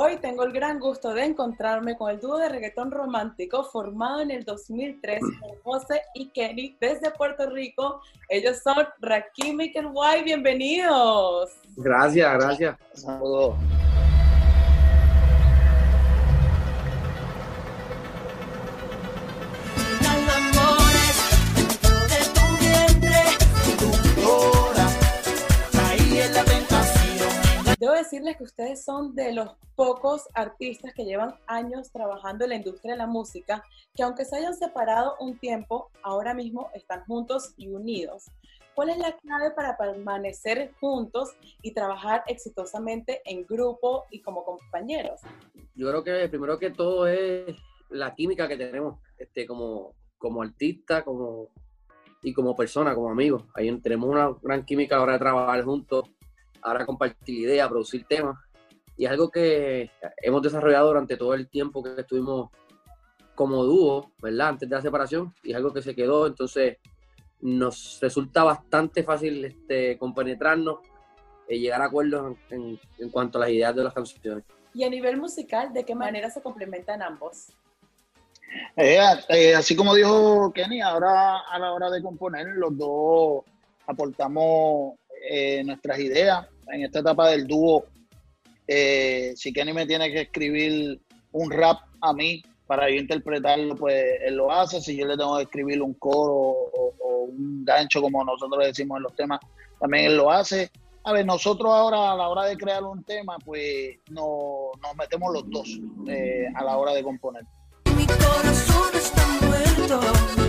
Hoy tengo el gran gusto de encontrarme con el dúo de reggaetón romántico formado en el 2003 por José y Kenny desde Puerto Rico. Ellos son Rakim y Kenway. Bienvenidos. Gracias, gracias. Saludos. Decirles que ustedes son de los pocos artistas que llevan años trabajando en la industria de la música, que aunque se hayan separado un tiempo, ahora mismo están juntos y unidos. ¿Cuál es la clave para permanecer juntos y trabajar exitosamente en grupo y como compañeros? Yo creo que primero que todo es la química que tenemos este, como, como artista como, y como persona, como amigos. Ahí tenemos una gran química a la hora de trabajar juntos ahora compartir ideas, producir temas. Y es algo que hemos desarrollado durante todo el tiempo que estuvimos como dúo, ¿verdad? Antes de la separación, y es algo que se quedó, entonces nos resulta bastante fácil este, compenetrarnos y llegar a acuerdos en, en, cuanto a las ideas de las canciones. Y a nivel musical, ¿de qué manera se complementan ambos? Eh, eh, así como dijo Kenny, ahora a la hora de componer, los dos aportamos eh, nuestras ideas. En esta etapa del dúo, eh, si Kenny me tiene que escribir un rap a mí para yo interpretarlo, pues él lo hace. Si yo le tengo que escribir un coro o, un gancho, como nosotros decimos en los temas, también él lo hace. A ver, nosotros ahora a la hora de crear un tema, pues no, nos metemos los dos eh, a la hora de componer. Mi corazón está muerto.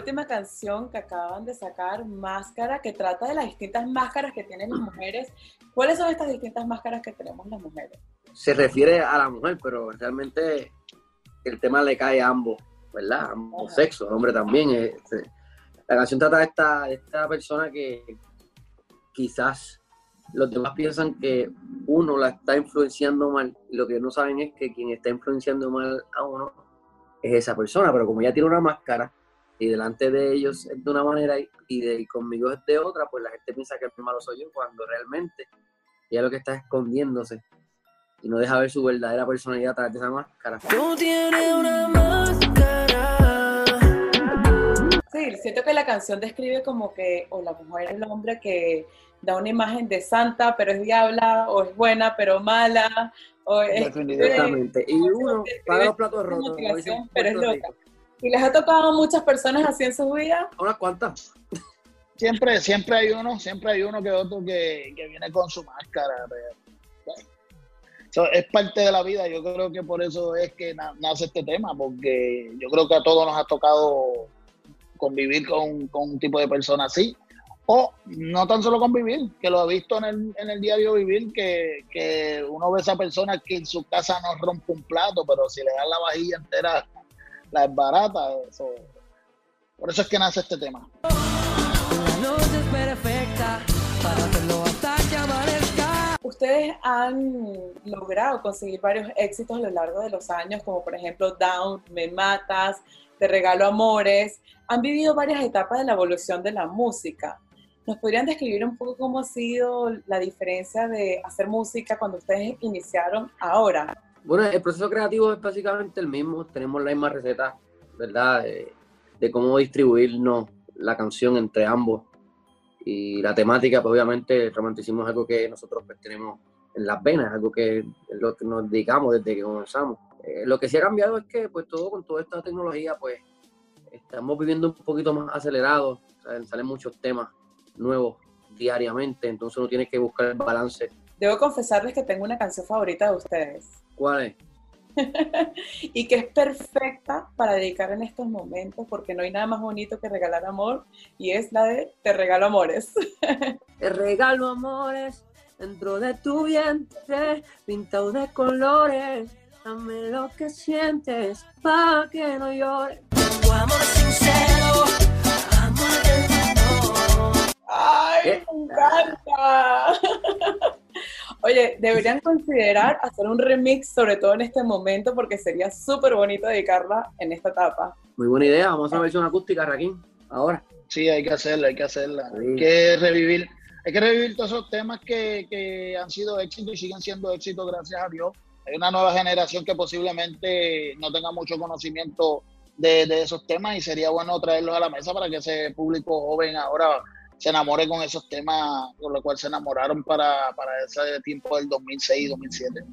Última canción que acaban de sacar, Máscara, que trata de las distintas máscaras que tienen las mujeres. ¿Cuáles son estas distintas máscaras que tenemos las mujeres? Se refiere a la mujer, pero realmente el tema le cae a ambos, ¿verdad? ambos sexos, hombre también. Este, la canción trata de esta, de esta persona que quizás los demás piensan que uno la está influenciando mal lo que no saben es que quien está influenciando mal a uno es esa persona, pero como ella tiene una máscara, y delante de ellos es de una manera y, de, conmigo es de otra, pues la gente piensa que el malo soy yo cuando realmente ella lo que está escondiéndose y no deja ver su verdadera personalidad a través de esa máscara. Tú tienes una máscara. Sí, siento que la canción describe como que o la mujer o el hombre que da una imagen de santa pero es diabla o es buena pero mala o es, Definitivamente. y uno paga los platos rotos. Pero es loca. ¿Y les ha tocado a muchas personas así en su vida? ¿Unas cuantas? Siempre, siempre hay uno, siempre hay uno que otro que, viene con su máscara. es parte de la vida, yo creo que por eso es que nace este tema, porque yo creo que a todos nos ha tocado convivir con, un tipo de persona así, o no tan solo convivir, que lo ha visto en el, en el diario vivir, que, que uno ve a esa persona que en su casa no rompe un plato, pero si le dan la vajilla entera la es barata. Eso. Por eso es que nace este tema. Ustedes han logrado conseguir varios éxitos a lo largo de los años, como por ejemplo Down, Me Matas, Te Regalo Amores. Han vivido varias etapas de la evolución de la música. ¿Nos podrían describir un poco cómo ha sido la diferencia de hacer música cuando ustedes iniciaron ahora? Bueno, el proceso creativo es básicamente el mismo. Tenemos la misma receta, ¿verdad? De, cómo distribuirnos la canción entre ambos. Y la temática, pues obviamente el romanticismo es algo que nosotros pues, tenemos en las venas, algo que es lo que nos dedicamos desde que comenzamos. Eh, lo que sí ha cambiado es que pues todo con toda esta tecnología pues estamos viviendo un poquito más acelerados, salen muchos temas nuevos diariamente, entonces uno tiene que buscar el balance. Debo confesarles que tengo una canción favorita de ustedes. ¿Cuál es? y que es perfecta para dedicar en estos momentos porque no hay nada más bonito que regalar amor y es la de Te regalo amores. Te regalo amores dentro de tu vientre, pintado de colores. Dame lo que sientes para que no llores. Tu amor sincero, amor del ¡Ay, me encanta! Oye, deberían considerar hacer un remix, sobre todo en este momento, porque sería súper bonito dedicarla en esta etapa. Muy buena idea, vamos a ver si una acústica, Raquín, ahora. Sí, hay que hacerla, hay que hacerla. Hay que revivir, hay que revivir todos esos temas que, que han sido éxitos y siguen siendo éxitos, gracias a Dios. Hay una nueva generación que posiblemente no tenga mucho conocimiento de, de, esos temas y sería bueno traerlos a la mesa para que ese público joven ahora se enamore con esos temas con los cuales se enamoraron para, para ese tiempo del 2006 y 2007.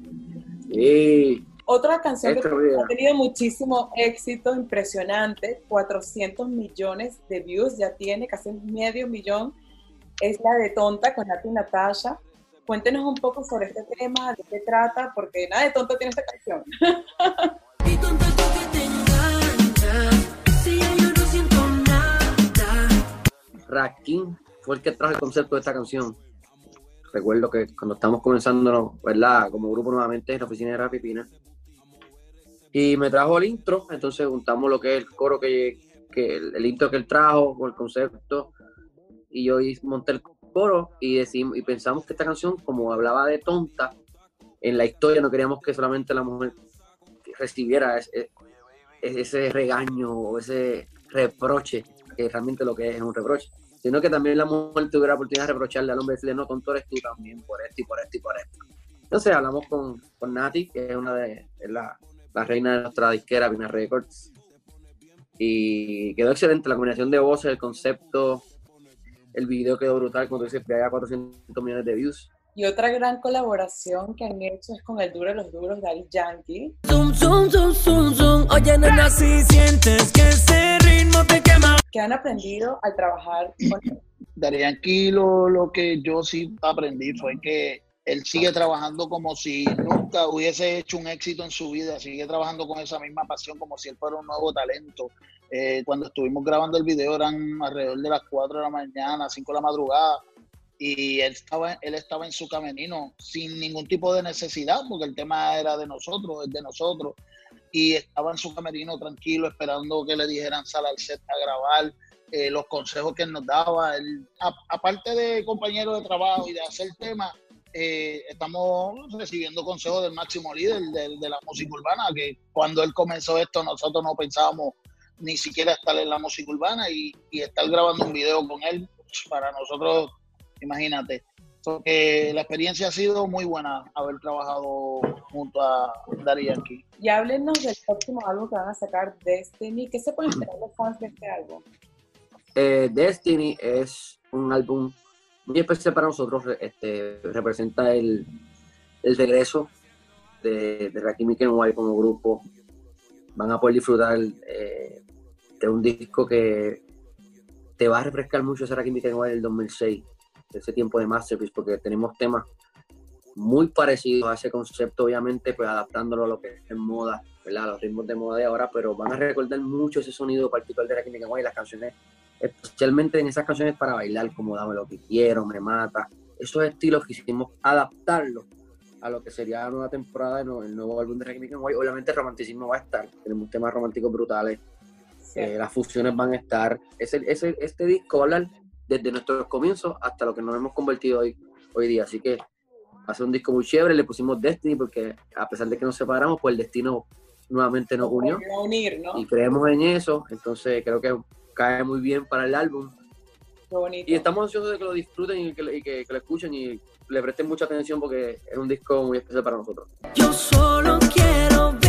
Sí. Otra canción que ha tenido muchísimo éxito, impresionante, 400 millones de views, ya tiene casi medio millón, es la de Tonta con Nati Natasha. Cuéntenos un poco sobre este tema, de qué trata, porque nada de tonta tiene esta canción. Rakim fue el que trajo el concepto de esta canción. Recuerdo que cuando estamos comenzando, ¿verdad? Como grupo nuevamente en la oficina de Rapipina. Y me trajo el intro, entonces juntamos lo que es el coro que, que el, intro que él trajo con el concepto. Y yo monté el coro y, decimos, y pensamos que esta canción, como hablaba de tonta, en la historia no queríamos que solamente la mujer recibiera ese, ese regaño o ese reproche, que realmente lo que es es un reproche, sino que también la mujer tuviera la oportunidad de reprocharle al hombre y decirle, no, tonto eres tú también por esto y por esto y por esto. Entonces hablamos con, con Nati, que es una de la, la, reina de nuestra disquera, Vina Records, y quedó excelente la combinación de voces, el concepto, el video quedó brutal, cuando dice que haya 400 millones de views. Y otra gran colaboración que han hecho es con el duro de los duros, Daddy Yankee. Oye, nena, si sientes que ese ritmo te quema. ¿Qué han aprendido al trabajar con él? Daddy Yankee, lo, lo que yo sí aprendí fue que él sigue trabajando como si nunca hubiese hecho un éxito en su vida, sigue trabajando con esa misma pasión como si él fuera un nuevo talento. Eh, cuando estuvimos grabando el video eran alrededor de las 4 de la mañana, 5 de la madrugada, y él estaba, él estaba en su camerino sin ningún tipo de necesidad, porque el tema era de nosotros, es de nosotros, y estaba en su camerino tranquilo, esperando que le dijeran sal al set a grabar, eh, los consejos que él nos daba, aparte de compañero de trabajo y de hacer temas, eh, estamos recibiendo consejos del máximo líder de, de, la música urbana, que cuando él comenzó esto nosotros no pensábamos ni siquiera estar en la música urbana y, y estar grabando un video con él, para nosotros imagínate. que la experiencia ha sido muy buena haber trabajado junto a Dari Yankee. Y háblenos del próximo álbum que van a sacar, Destiny. ¿Qué se pueden esperar los fans de este álbum? Eh, Destiny es un álbum muy especial para nosotros. Este, representa el, el regreso de, de Rakim y White como grupo. Van a poder disfrutar eh, de un disco que te va a refrescar mucho ese Rakim y White del 2006 ese tiempo de Masterpiece, porque tenemos temas muy parecidos a ese concepto, obviamente, pues adaptándolo a lo que es moda, ¿verdad? A los ritmos de moda de ahora, pero van a recordar mucho ese sonido particular de la química y las canciones, especialmente en esas canciones para bailar, como Dame lo que quiero, Me mata, esos estilos quisimos adaptarlos a lo que sería la nueva temporada, el nuevo álbum de Rakim White. Obviamente el romanticismo va a estar, tenemos temas románticos brutales, eh, las fusiones van a estar. Ese, ese, este disco habla desde nuestros comienzos hasta lo que nos hemos convertido hoy, hoy día. Así que ser un disco muy chévere, le pusimos Destiny porque a pesar de que nos separamos, pues el destino nuevamente nos unió. Unir, ¿no? Y creemos en eso, entonces creo que cae muy bien para el álbum. Y estamos ansiosos de que lo disfruten y que, y que, que lo escuchen y le presten mucha atención porque es un disco muy especial para nosotros. Yo solo quiero verlo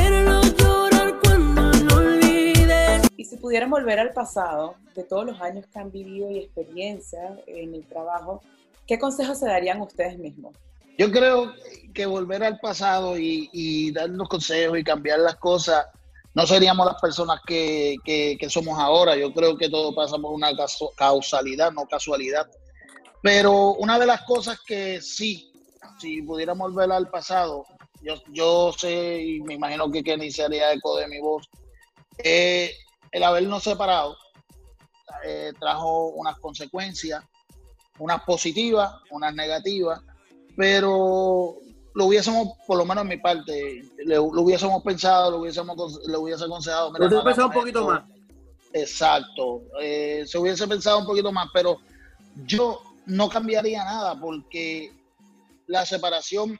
si pudieran volver al pasado, de todos los años que han vivido y experiencia en el trabajo, ¿qué consejos se darían ustedes mismos? Yo creo que volver al pasado y, y darnos consejos y cambiar las cosas, no seríamos las personas que, que, somos ahora. Yo creo que todo pasa por una causalidad, no casualidad. Pero una de las cosas que sí, si pudiéramos volver al pasado, yo, yo sé y me imagino que Kenny se haría eco de mi voz, eh, el habernos separado eh, trajo unas consecuencias, unas positivas, unas negativas, pero lo hubiésemos, por lo menos en mi parte, lo hubiésemos pensado, lo hubiésemos, le hubiese aconsejado. Lo hubiese pensado un poquito más. Exacto, eh, se hubiese pensado un poquito más, pero yo no cambiaría nada porque la separación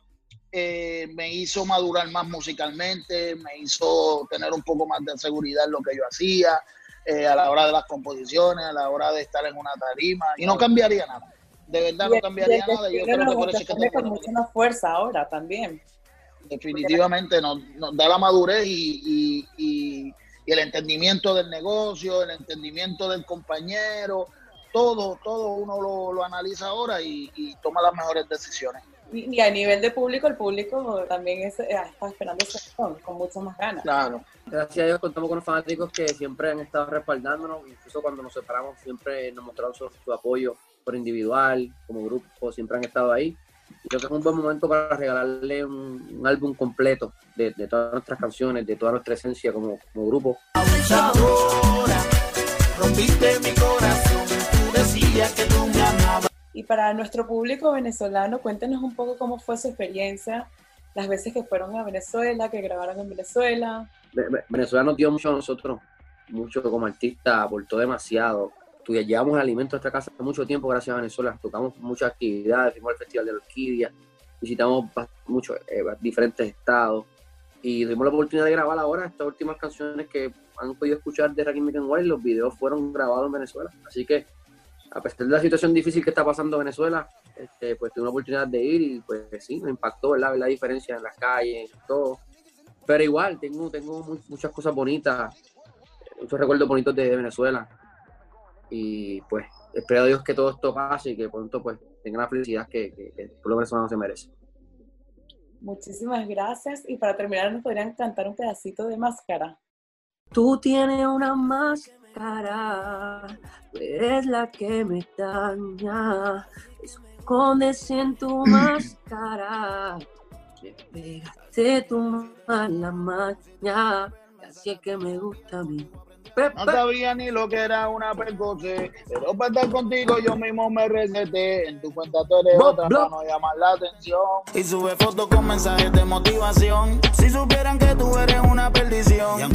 eh, me hizo madurar más musicalmente, me hizo tener un poco más de seguridad en lo que yo hacía, eh, a la hora de las composiciones, a la hora de estar en una tarima, y no cambiaría nada. de verdad no cambiaría nada. Yo creo que por eso es que con mucha más fuerza ahora también. Definitivamente nos, nos da la madurez y, y, el entendimiento del negocio, el entendimiento del compañero, todo, todo uno lo, lo analiza ahora y, toma las mejores decisiones. Y, a nivel de público, el público también es, eh, está esperando ese con muchas más ganas. Claro. Gracias a Dios contamos con los fanáticos que siempre han estado respaldándonos, incluso cuando nos separamos siempre nos mostraron su, apoyo por individual, como grupo, siempre han estado ahí. Y creo que es un buen momento para regalarle un, álbum completo de, todas nuestras canciones, de toda nuestra esencia como, como grupo. Rompiste mi corazón, tú decías que tú. Y para nuestro público venezolano, cuéntenos un poco cómo fue su experiencia, las veces que fueron a Venezuela, que grabaron en Venezuela. Venezuela nos dio mucho a nosotros, mucho como artista, aportó demasiado. Llevamos alimento a esta casa mucho tiempo gracias a Venezuela, tocamos muchas actividades, fuimos al Festival de la Orquídea, visitamos muchos eh, diferentes estados y tuvimos la oportunidad de grabar ahora estas últimas canciones que han podido escuchar de Rakim White, los videos fueron grabados en Venezuela, así que a pesar de la situación difícil que está pasando en Venezuela, este, pues tuve una oportunidad de ir y pues sí, me impactó ¿verdad? ver la diferencia en las calles, todo. Pero igual, tengo, tengo muchas cosas bonitas, muchos recuerdos bonitos de, Venezuela. Y pues espero a Dios que todo esto pase y que pronto pues tenga la felicidad que, que, que el pueblo venezolano se merece. Muchísimas gracias. Y para terminar, ¿nos podrían cantar un pedacito de máscara? Tú tienes una máscara cara, eres la que me daña, escondes en tu máscara, me pegaste tu mala maña, así es que me gusta a mí. No sabía ni lo que era una precoce, pero para estar contigo yo mismo me receté. En tu cuenta tú eres otra para no llamar la atención. Y sube fotos con mensajes de motivación. Si supieran que tú eres una perdición